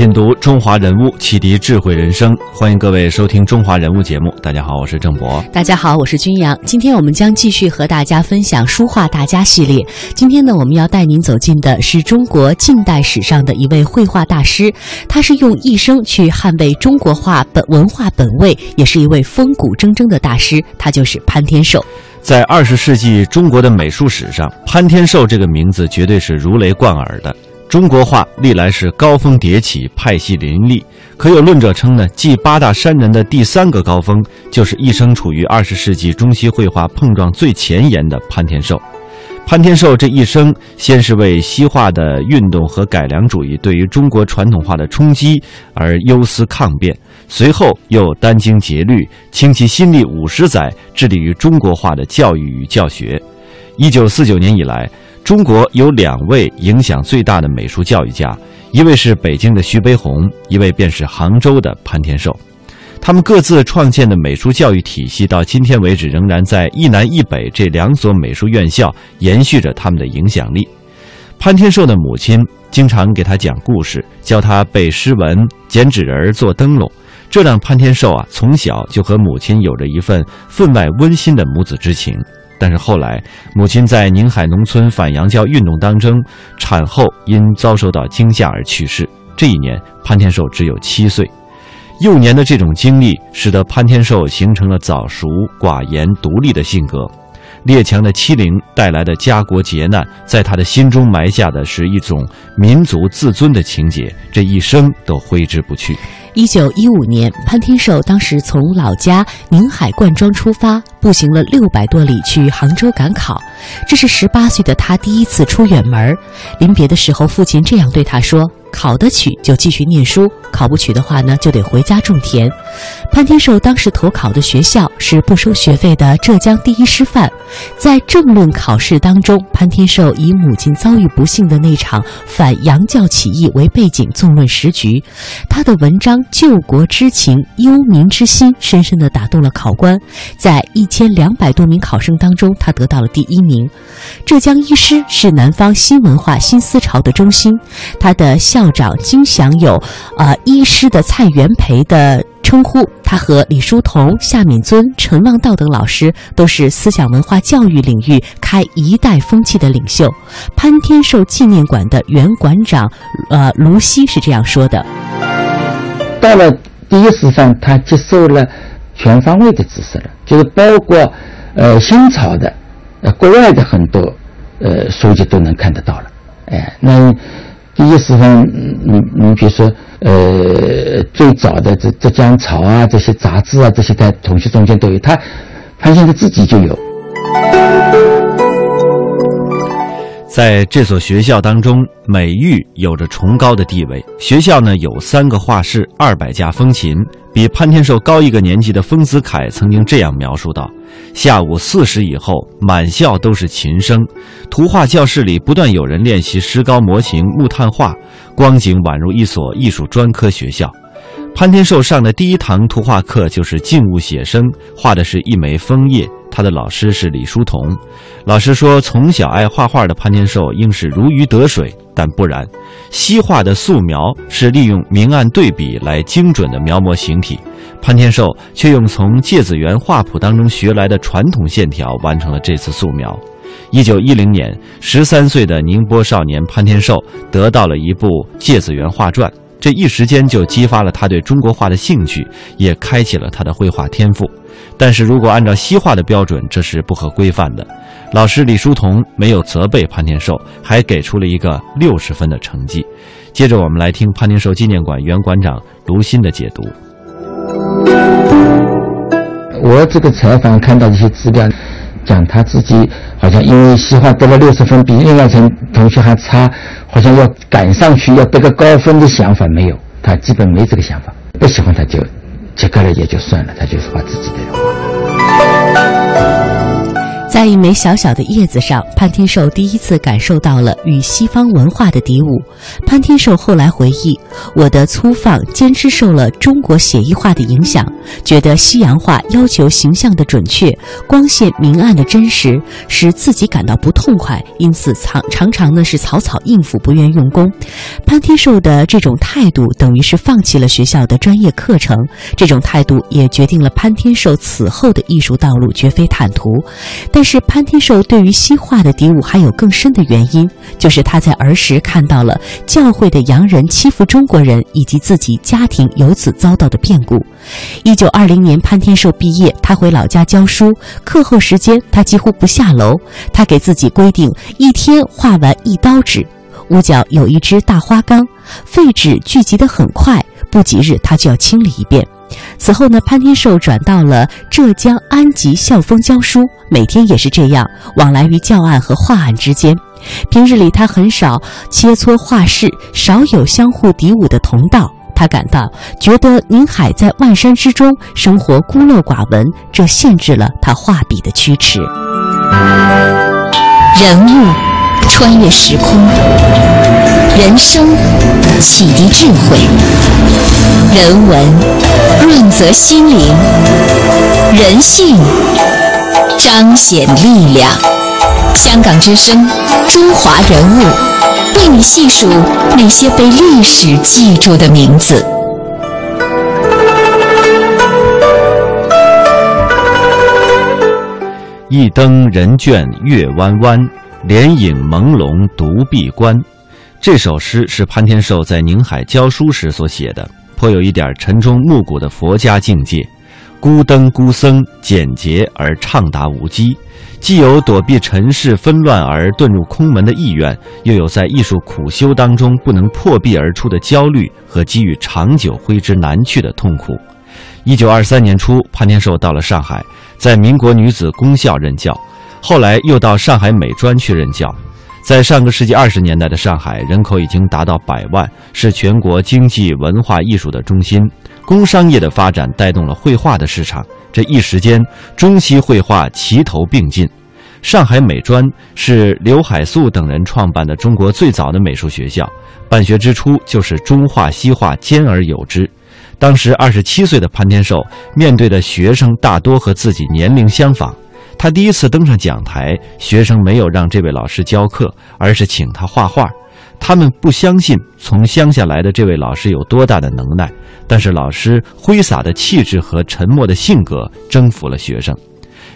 品读中华人物，启迪智慧人生。欢迎各位收听《中华人物》节目。大家好，我是郑博。大家好，我是君阳。今天我们将继续和大家分享书画大家系列。今天呢，我们要带您走进的是中国近代史上的一位绘画大师，他是用一生去捍卫中国画本文化本位，也是一位风骨铮铮的大师，他就是潘天寿。在二十世纪中国的美术史上，潘天寿这个名字绝对是如雷贯耳的。中国画历来是高峰迭起，派系林立。可有论者称呢，继八大山人的第三个高峰，就是一生处于二十世纪中西绘画碰撞最前沿的潘天寿。潘天寿这一生，先是为西画的运动和改良主义对于中国传统画的冲击而忧思抗辩，随后又殚精竭虑，倾其心力五十载，致力于中国画的教育与教学。一九四九年以来，中国有两位影响最大的美术教育家，一位是北京的徐悲鸿，一位便是杭州的潘天寿。他们各自创建的美术教育体系，到今天为止仍然在一南一北这两所美术院校延续着他们的影响力。潘天寿的母亲经常给他讲故事，教他背诗文、剪纸人、做灯笼，这让潘天寿啊从小就和母亲有着一份分外温馨的母子之情。但是后来，母亲在宁海农村反洋教运动当中，产后因遭受到惊吓而去世。这一年，潘天寿只有七岁。幼年的这种经历，使得潘天寿形成了早熟、寡言、独立的性格。列强的欺凌带来的家国劫难，在他的心中埋下的是一种民族自尊的情结，这一生都挥之不去。一九一五年，潘天寿当时从老家宁海灌庄出发，步行了六百多里去杭州赶考。这是十八岁的他第一次出远门。临别的时候，父亲这样对他说：“考得取就继续念书，考不取的话呢，就得回家种田。”潘天寿当时投考的学校是不收学费的浙江第一师范。在政论考试当中，潘天寿以母亲遭遇不幸的那场反洋教起义为背景，纵论时局。他的文章。救国之情、忧民之心，深深地打动了考官。在一千两百多名考生当中，他得到了第一名。浙江医师是南方新文化新思潮的中心，他的校长经享有“呃医师的蔡元培”的称呼。他和李叔同、夏敏尊、陈望道等老师都是思想文化教育领域开一代风气的领袖。潘天寿纪念馆的原馆长呃卢希是这样说的。到了第一师范，他接受了全方位的知识了，就是包括呃新潮的、呃国外的很多呃书籍都能看得到了。哎，那第一师范，你你比如说呃最早的这浙江潮啊这些杂志啊这些在同学中间都有，他潘先生自己就有。在这所学校当中，美育有着崇高的地位。学校呢有三个画室，二百架风琴。比潘天寿高一个年级的丰子恺曾经这样描述道：“下午四时以后，满校都是琴声，图画教室里不断有人练习石膏模型、木炭画，光景宛如一所艺术专科学校。”潘天寿上的第一堂图画课就是静物写生，画的是一枚枫叶。他的老师是李叔同，老师说，从小爱画画的潘天寿应是如鱼得水，但不然。西画的素描是利用明暗对比来精准的描摹形体，潘天寿却用从芥子园画谱当中学来的传统线条完成了这次素描。一九一零年，十三岁的宁波少年潘天寿得到了一部《芥子园画传》。这一时间就激发了他对中国画的兴趣，也开启了他的绘画天赋。但是如果按照西画的标准，这是不合规范的。老师李叔同没有责备潘天寿，还给出了一个六十分的成绩。接着我们来听潘天寿纪念馆原馆长卢鑫的解读。我这个采访看到一些资料，讲他自己好像因为西画得了六十分，比另外层同学还差，好像要赶上去要得个高分的想法没有，他基本没这个想法，不喜欢他就及格了也就算了，他就是把自己的画。在一枚小小的叶子上，潘天寿第一次感受到了与西方文化的敌伍。潘天寿后来回忆：“我的粗放坚持受了中国写意画的影响，觉得西洋画要求形象的准确、光线明暗的真实，使自己感到不痛快，因此常 常常呢是草草应付，不愿用功。”潘天寿的这种态度等于是放弃了学校的专业课程，这种态度也决定了潘天寿此后的艺术道路绝非坦途。但但是潘天寿对于西画的敌伍还有更深的原因，就是他在儿时看到了教会的洋人欺负中国人，以及自己家庭由此遭到的变故。一九二零年，潘天寿毕业，他回老家教书，课后时间他几乎不下楼。他给自己规定，一天画完一刀纸。屋角有一只大花缸，废纸聚集得很快，不几日他就要清理一遍。此后呢，潘天寿转到了浙江安吉校风教书，每天也是这样往来于教案和画案之间。平日里他很少切磋画室，少有相互敌舞的同道。他感到觉得宁海在万山之中生活孤陋寡闻，这限制了他画笔的驱驰。人物穿越时空，人生启迪智慧，人文。润泽心灵，人性彰显力量。香港之声，中华人物，为你细数那些被历史记住的名字。一灯人倦月弯弯，帘影朦胧独闭关。这首诗是潘天寿在宁海教书时所写的。颇有一点晨钟暮鼓的佛家境界，孤灯孤僧，简洁而畅达无羁，既有躲避尘世纷乱而遁入空门的意愿，又有在艺术苦修当中不能破壁而出的焦虑和给予长久挥之难去的痛苦。一九二三年初，潘天寿到了上海，在民国女子公校任教，后来又到上海美专去任教。在上个世纪二十年代的上海，人口已经达到百万，是全国经济文化艺术的中心。工商业的发展带动了绘画的市场，这一时间，中西绘画齐头并进。上海美专是刘海粟等人创办的中国最早的美术学校，办学之初就是中画西画兼而有之。当时二十七岁的潘天寿面对的学生大多和自己年龄相仿。他第一次登上讲台，学生没有让这位老师教课，而是请他画画。他们不相信从乡下来的这位老师有多大的能耐，但是老师挥洒的气质和沉默的性格征服了学生。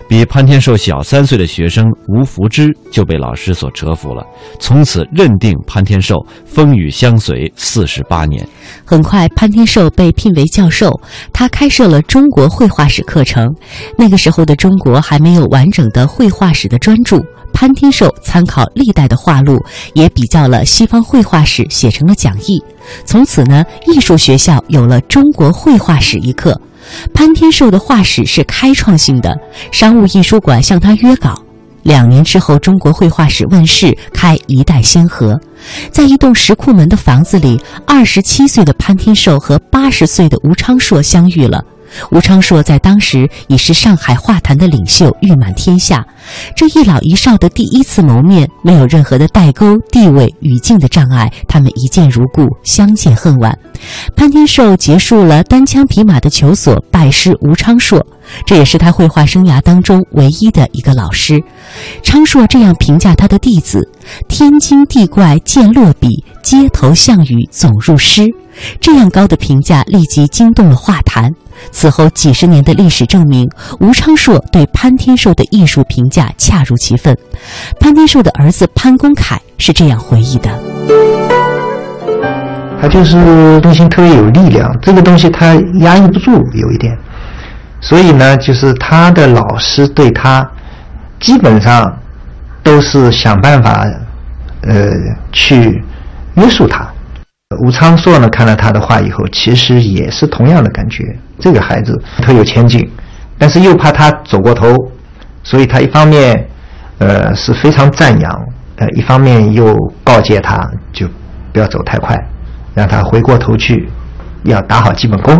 比潘天寿小三岁的学生吴福之就被老师所折服了，从此认定潘天寿风雨相随四十八年。很快，潘天寿被聘为教授，他开设了中国绘画史课程。那个时候的中国还没有完整的绘画史的专著，潘天寿参考历代的画录，也比较了西方绘画史，写成了讲义。从此呢，艺术学校有了中国绘画史一课。潘天寿的画史是开创性的，商务印书馆向他约稿。两年之后，中国绘画史问世，开一代先河。在一栋石库门的房子里，二十七岁的潘天寿和八十岁的吴昌硕相遇了。吴昌硕在当时已是上海画坛的领袖，誉满天下。这一老一少的第一次谋面，没有任何的代沟、地位、语境的障碍，他们一见如故，相见恨晚。潘天寿结束了单枪匹马的求索，拜师吴昌硕，这也是他绘画生涯当中唯一的一个老师。昌硕这样评价他的弟子：“天精地怪见落笔，街头项羽总入诗。”这样高的评价立即惊动了画坛。此后几十年的历史证明，吴昌硕对潘天寿的艺术评价恰如其分。潘天寿的儿子潘公凯是这样回忆的：“他就是内心特别有力量，这个东西他压抑不住，有一点。所以呢，就是他的老师对他基本上都是想办法，呃，去约束他。”吴昌硕呢，看了他的话以后，其实也是同样的感觉。这个孩子特有前景，但是又怕他走过头，所以他一方面，呃，是非常赞扬，呃，一方面又告诫他，就不要走太快，让他回过头去，要打好基本功。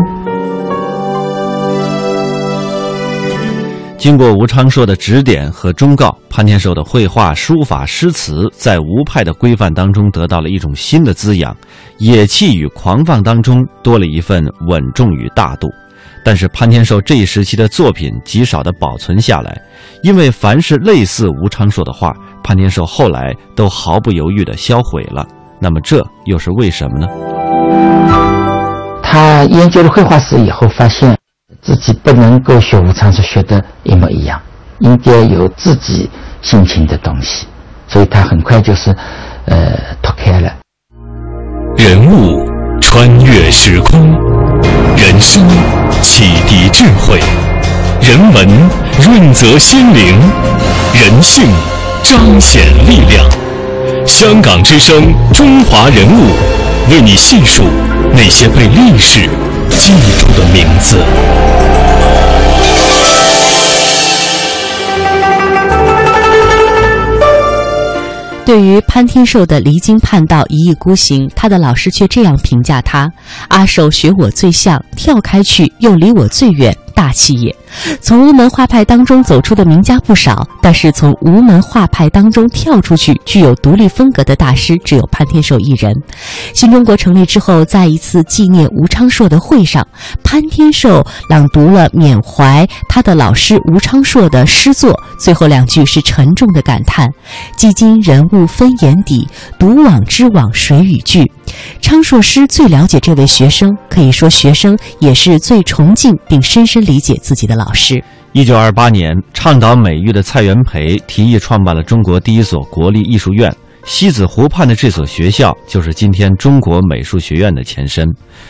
经过吴昌硕的指点和忠告，潘天寿的绘画、书法、诗词在吴派的规范当中得到了一种新的滋养，野气与狂放当中多了一份稳重与大度。但是潘天寿这一时期的作品极少的保存下来，因为凡是类似吴昌硕的画，潘天寿后来都毫不犹豫地销毁了。那么这又是为什么呢？他研究了绘画史以后，发现。自己不能够学吴昌硕学的一模一样，应该有自己心情的东西，所以他很快就是，呃，脱开了。人物穿越时空，人生启迪智慧，人文润泽心灵，人性彰显力量。香港之声，中华人物，为你细数那些被历史。记住的名字。对于潘天寿的离经叛道、一意孤行，他的老师却这样评价他：“阿寿学我最像，跳开去又离我最远。”大气也。从吴门画派当中走出的名家不少，但是从吴门画派当中跳出去、具有独立风格的大师，只有潘天寿一人。新中国成立之后，在一次纪念吴昌硕的会上，潘天寿朗读了缅怀他的老师吴昌硕的诗作，最后两句是沉重的感叹：“既今人物分眼底，独往知往谁与俱。”昌硕师最了解这位学生，可以说学生也是最崇敬并深深理解自己的老师。一九二八年，倡导美育的蔡元培提议创办了中国第一所国立艺术院。西子湖畔的这所学校就是今天中国美术学院的前身。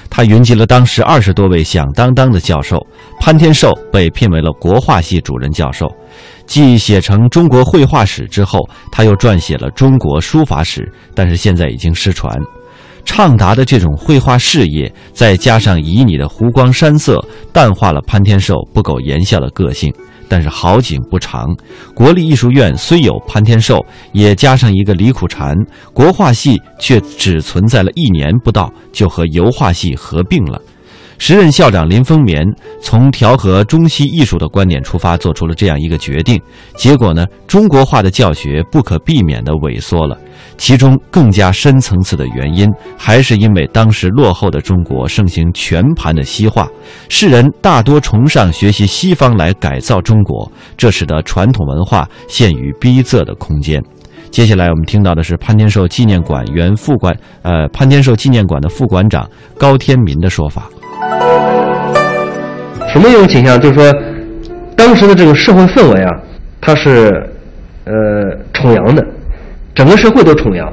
他云集了当时二十多位响当当的教授，潘天寿被聘为了国画系主任教授。继写成中国绘画史之后，他又撰写了中国书法史，但是现在已经失传。畅达的这种绘画事业，再加上旖旎的湖光山色，淡化了潘天寿不苟言笑的个性。但是好景不长，国立艺术院虽有潘天寿，也加上一个李苦禅，国画系却只存在了一年不到，就和油画系合并了。时任校长林风眠从调和中西艺术的观点出发，做出了这样一个决定。结果呢，中国画的教学不可避免地萎缩了。其中更加深层次的原因，还是因为当时落后的中国盛行全盘的西化，世人大多崇尚学习西方来改造中国，这使得传统文化陷于逼仄的空间。接下来我们听到的是潘天寿纪念馆原副馆，呃，潘天寿纪念馆的副馆长高天民的说法。什么一种倾向？就是说，当时的这个社会氛围啊，它是，呃，崇洋的。整个社会都崇洋。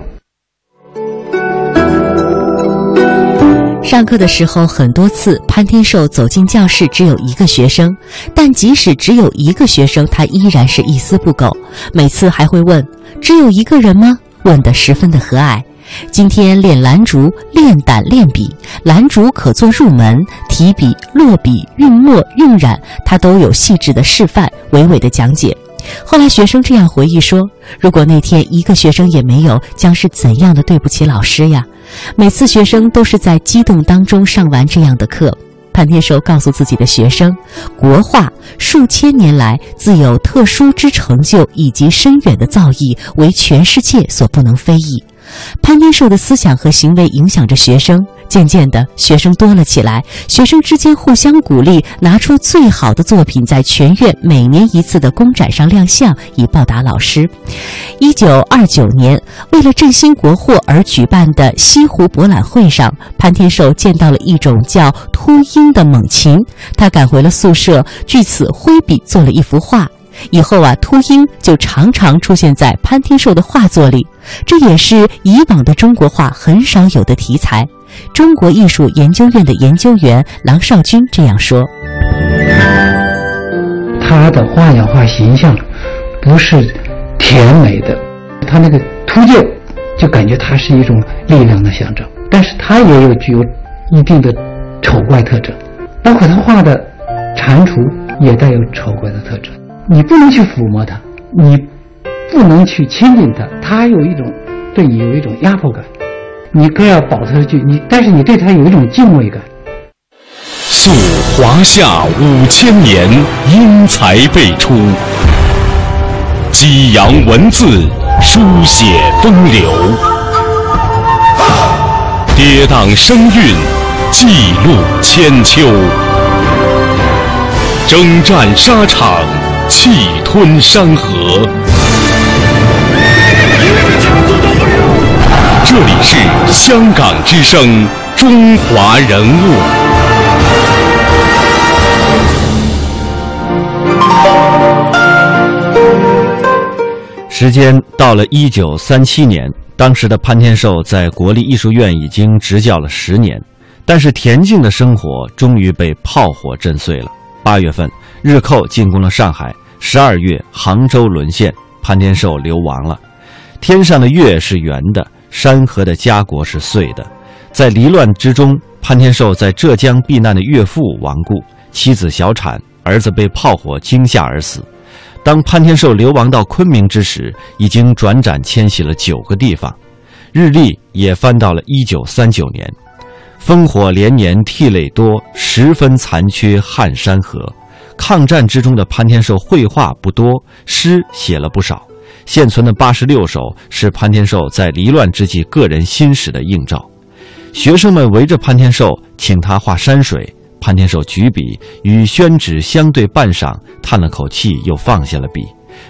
上课的时候，很多次潘天寿走进教室，只有一个学生，但即使只有一个学生，他依然是一丝不苟。每次还会问：“只有一个人吗？”问得十分的和蔼。今天练兰竹，练胆，练笔。兰竹可做入门，提笔、落笔、运墨、晕染，他都有细致的示范，娓娓的讲解。后来学生这样回忆说：“如果那天一个学生也没有，将是怎样的对不起老师呀？”每次学生都是在激动当中上完这样的课。潘天寿告诉自己的学生：“国画数千年来自有特殊之成就以及深远的造诣，为全世界所不能非议。”潘天寿的思想和行为影响着学生。渐渐的，学生多了起来，学生之间互相鼓励，拿出最好的作品，在全院每年一次的公展上亮相，以报答老师。一九二九年，为了振兴国货而举办的西湖博览会上，潘天寿见到了一种叫秃鹰的猛禽，他赶回了宿舍，据此挥笔做了一幅画。以后啊，秃鹰就常常出现在潘天寿的画作里，这也是以往的中国画很少有的题材。中国艺术研究院的研究员郎少军这样说：“他的画呀画形象，不是甜美的，他那个秃鹫，就感觉它是一种力量的象征。但是它也有具有一定的丑怪特征，包括他画的蟾蜍也带有丑怪的特征。你不能去抚摸它，你不能去亲近它，它有一种对你有一种压迫感。”你更要保持去你，但是你对他有一种敬畏感。溯华夏五千年，英才辈出；激扬文字，书写风流；跌宕声韵，记录千秋；征战沙场，气吞山河。这里是香港之声，中华人物。时间到了一九三七年，当时的潘天寿在国立艺术院已经执教了十年，但是恬静的生活终于被炮火震碎了。八月份，日寇进攻了上海；十二月，杭州沦陷，潘天寿流亡了。天上的月是圆的，山河的家国是碎的。在离乱之中，潘天寿在浙江避难的岳父亡故，妻子小产，儿子被炮火惊吓而死。当潘天寿流亡到昆明之时，已经转辗迁徙了九个地方，日历也翻到了一九三九年。烽火连年涕泪多，十分残缺撼山河。抗战之中的潘天寿绘画不多，诗写了不少。现存的八十六首是潘天寿在离乱之际个人心史的映照。学生们围着潘天寿，请他画山水。潘天寿举笔与宣纸相对半晌，叹了口气，又放下了笔，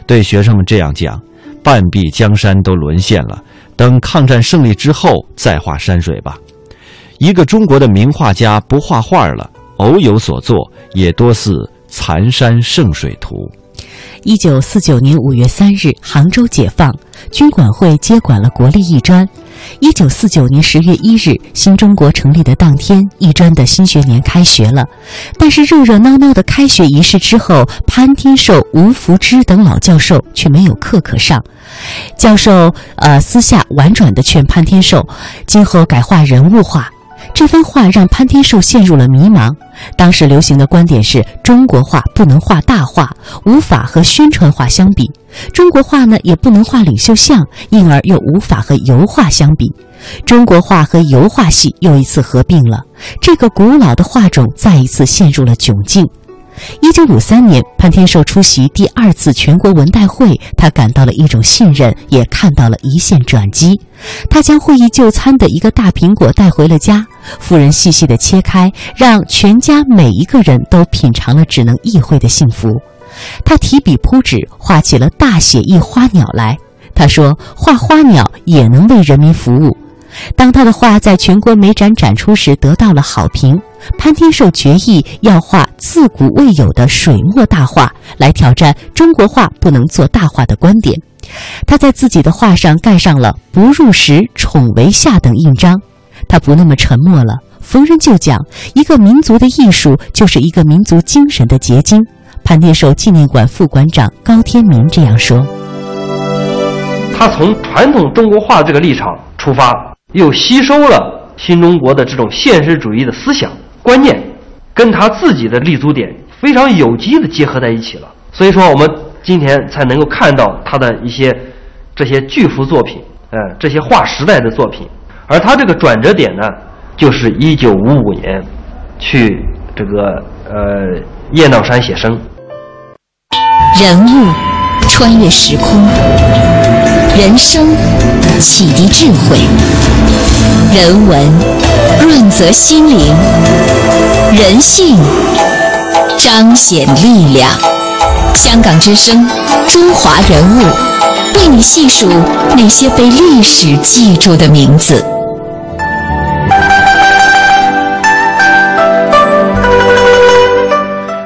对学生们这样讲：“半壁江山都沦陷了，等抗战胜利之后再画山水吧。”一个中国的名画家不画画了，偶有所作，也多似残山剩水图。一九四九年五月三日，杭州解放，军管会接管了国立艺专。一九四九年十月一日，新中国成立的当天，艺专的新学年开学了。但是热热闹闹的开学仪式之后，潘天寿、吴福之等老教授却没有课可上。教授呃私下婉转地劝潘天寿，今后改画人物画。这番话让潘天寿陷入了迷茫。当时流行的观点是中国画不能画大画，无法和宣传画相比；中国画呢也不能画领袖像，因而又无法和油画相比。中国画和油画系又一次合并了，这个古老的画种再一次陷入了窘境。一九五三年，潘天寿出席第二次全国文代会，他感到了一种信任，也看到了一线转机。他将会议就餐的一个大苹果带回了家，夫人细细的切开，让全家每一个人都品尝了只能意会的幸福。他提笔铺纸，画起了大写意花鸟来。他说：“画花鸟也能为人民服务。”当他的画在全国美展展出时得到了好评，潘天寿决意要画自古未有的水墨大画，来挑战中国画不能做大画的观点。他在自己的画上盖上了“不入时，宠为下”等印章。他不那么沉默了，逢人就讲：一个民族的艺术就是一个民族精神的结晶。潘天寿纪念馆副馆长高天明这样说：“他从传统中国画这个立场出发。”又吸收了新中国的这种现实主义的思想观念，跟他自己的立足点非常有机的结合在一起了。所以说，我们今天才能够看到他的一些这些巨幅作品，呃，这些划时代的作品。而他这个转折点呢，就是一九五五年去这个呃雁荡山写生。人物穿越时空，人生启迪智慧。人文润泽心灵，人性彰显力量。香港之声，中华人物，为你细数那些被历史记住的名字。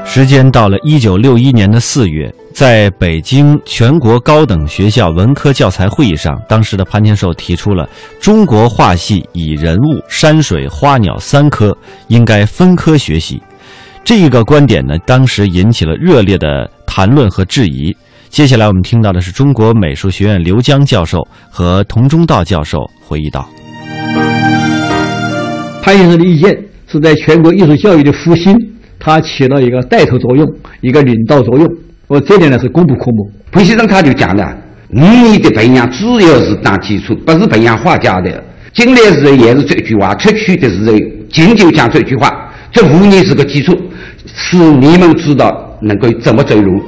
时间到了一九六一年的四月，在北京全国高等学校文科教材会议上，当时的潘天寿提出了中国画系以人物、山水、花鸟三科应该分科学习。这个观点呢，当时引起了热烈的谈论和质疑。接下来我们听到的是中国美术学院刘江教授和童中道教授回忆道：“潘先生的意见是在全国艺术教育的复兴。”他起到一个带头作用，一个领导作用，我这点呢是功不可没。彭先生他就讲了，你的培养主要是打基础，不是培养画家的。进来时候也是这一句话，出去的时候，仅仅讲这一句话，这五年是个基础，使你们知道能够怎么走路。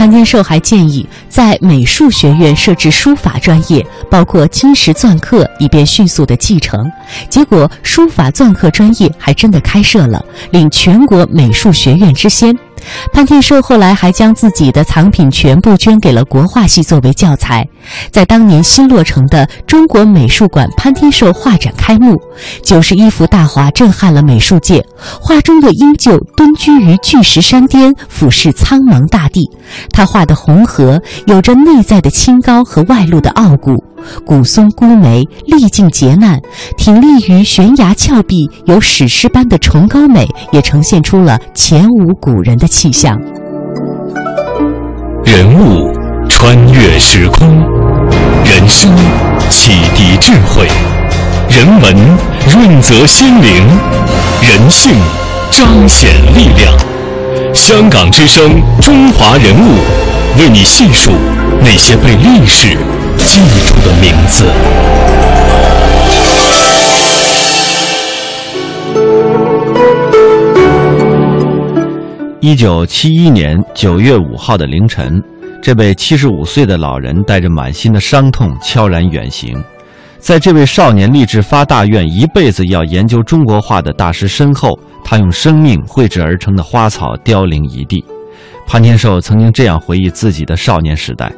潘天寿还建议在美术学院设置书法专业，包括金石篆刻，以便迅速的继承。结果，书法篆刻专业还真的开设了，领全国美术学院之先。潘天寿后来还将自己的藏品全部捐给了国画系作为教材。在当年新落成的中国美术馆潘天寿画展开幕，九十一幅大画震撼了美术界。画中的鹰鹫蹲居于巨石山巅，俯视苍茫大地。他画的红河有着内在的清高和外露的傲骨。古松孤梅历尽劫难，挺立于悬崖峭壁，有史诗般的崇高美，也呈现出了前无古人的气象。人物穿越时空，人生启迪智慧，人文润泽心灵，人性彰显力量。香港之声，中华人物，为你细数那些被历史。记住的名字。一九七一年九月五号的凌晨，这位七十五岁的老人带着满心的伤痛悄然远行。在这位少年立志发大愿，一辈子要研究中国画的大师身后，他用生命绘制而成的花草凋零一地。潘天寿曾经这样回忆自己的少年时代。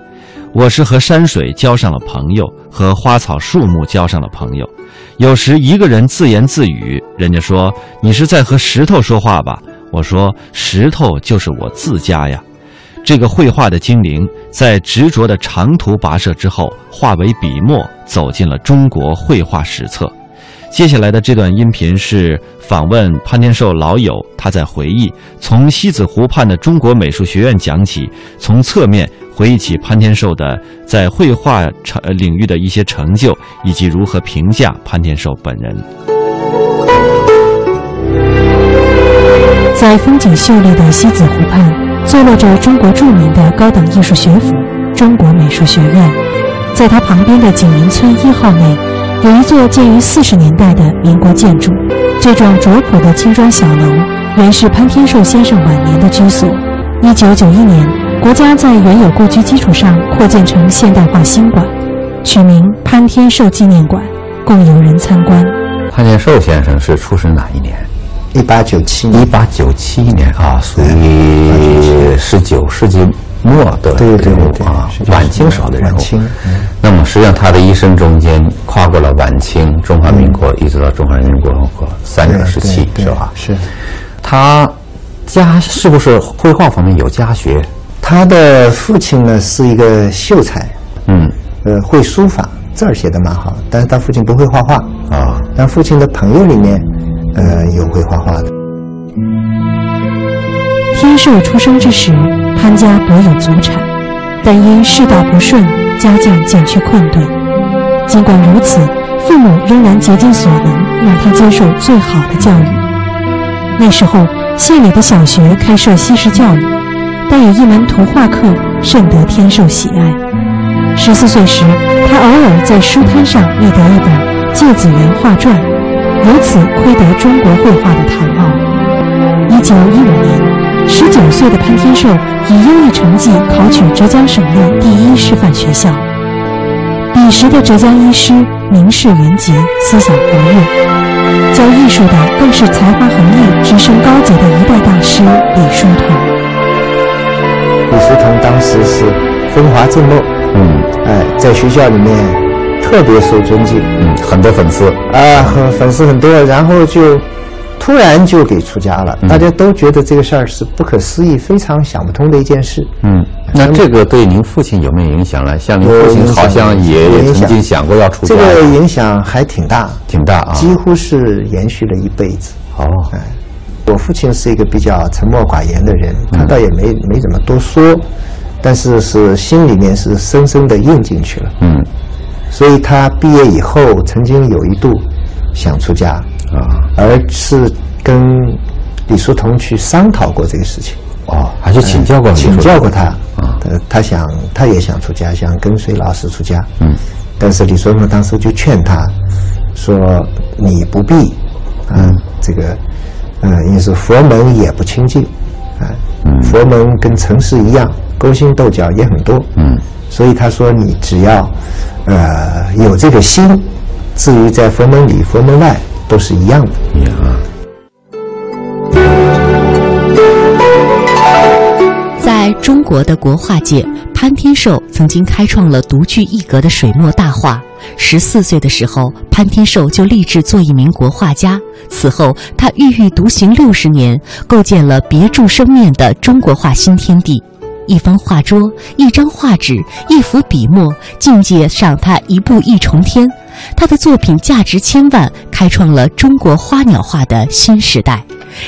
我是和山水交上了朋友，和花草树木交上了朋友。有时一个人自言自语，人家说你是在和石头说话吧？我说石头就是我自家呀。这个绘画的精灵，在执着的长途跋涉之后，化为笔墨，走进了中国绘画史册。接下来的这段音频是访问潘天寿老友，他在回忆从西子湖畔的中国美术学院讲起，从侧面。回忆起潘天寿的在绘画成领域的一些成就，以及如何评价潘天寿本人。在风景秀丽的西子湖畔，坐落着中国著名的高等艺术学府——中国美术学院。在它旁边的景林村一号内，有一座建于四十年代的民国建筑。这幢拙朴的青砖小楼，原是潘天寿先生晚年的居所。一九九一年。国家在原有故居基础上扩建成现代化新馆，取名潘天寿纪念馆，供游人参观。潘天寿先生是出生哪一年？一八九七年。一八九七年啊，属于十九世纪末的人物啊，晚清时候的人物。那么实际上他的一生中间跨过了晚清、中华民国，一直到中华人民共和国三个时期，是吧？是。他家是不是绘画方面有家学？他的父亲呢是一个秀才，嗯，呃，会书法，字儿写的蛮好，但是他父亲不会画画啊。但父亲的朋友里面，呃，有会画画的。天寿出生之时，潘家颇有祖产，但因世道不顺，家境渐趋困顿。尽管如此，父母仍然竭尽所能让他接受最好的教育。那时候，县里的小学开设西式教育。但有一门图画课甚得天寿喜爱。十四岁时，他偶尔在书摊上觅得一本《芥子园画传》，由此窥得中国绘画的唐奥。一九一五年，十九岁的潘天寿以优异成绩考取浙江省内第一师范学校。彼时的浙江医师名士云集，思想活跃，教艺术的更是才华横溢、直升高级的一代大师李叔同。李叔同当时是风华正茂，嗯，哎，在学校里面特别受尊敬，嗯，很多粉丝啊，和粉丝很多，然后就突然就给出家了，大家都觉得这个事儿是不可思议、非常想不通的一件事。嗯，那这个对您父亲有没有影响呢？像您父亲好像也曾经想过要出家，这个影响还挺大，挺大啊，几乎是延续了一辈子。哦，哎。我父亲是一个比较沉默寡言的人，他倒也没没怎么多说，但是是心里面是深深的印进去了。嗯，所以他毕业以后曾经有一度想出家啊，而是跟李叔同去商讨过这个事情。哦，还去请教过请教过他啊，他他想他也想出家，想跟随老师出家。嗯，但是李叔同当时就劝他，说你不必啊，这个嗯，因为是佛门也不清净啊，佛门跟城市一样，勾心斗角也很多，嗯，所以他说你只要呃有这个心，至于在佛门里、佛门外都是一样的。在中国的国画界，潘天寿曾经开创了独具一格的水墨大画。十四岁的时候，潘天寿就立志做一名国画家。此后，他郁郁独行六十年，构建了别柱生面的中国画新天地。一方画桌，一张画纸，一幅笔墨，境界上他一步一重天。他的作品价值千万，开创了中国花鸟画的新时代。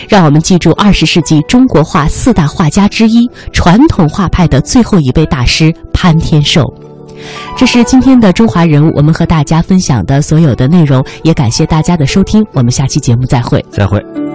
让我们记住二十世纪中国画四大画家之一、传统画派的最后一位大师潘天寿。这是今天的中华人物，我们和大家分享的所有的内容，也感谢大家的收听，我们下期节目再会。再会。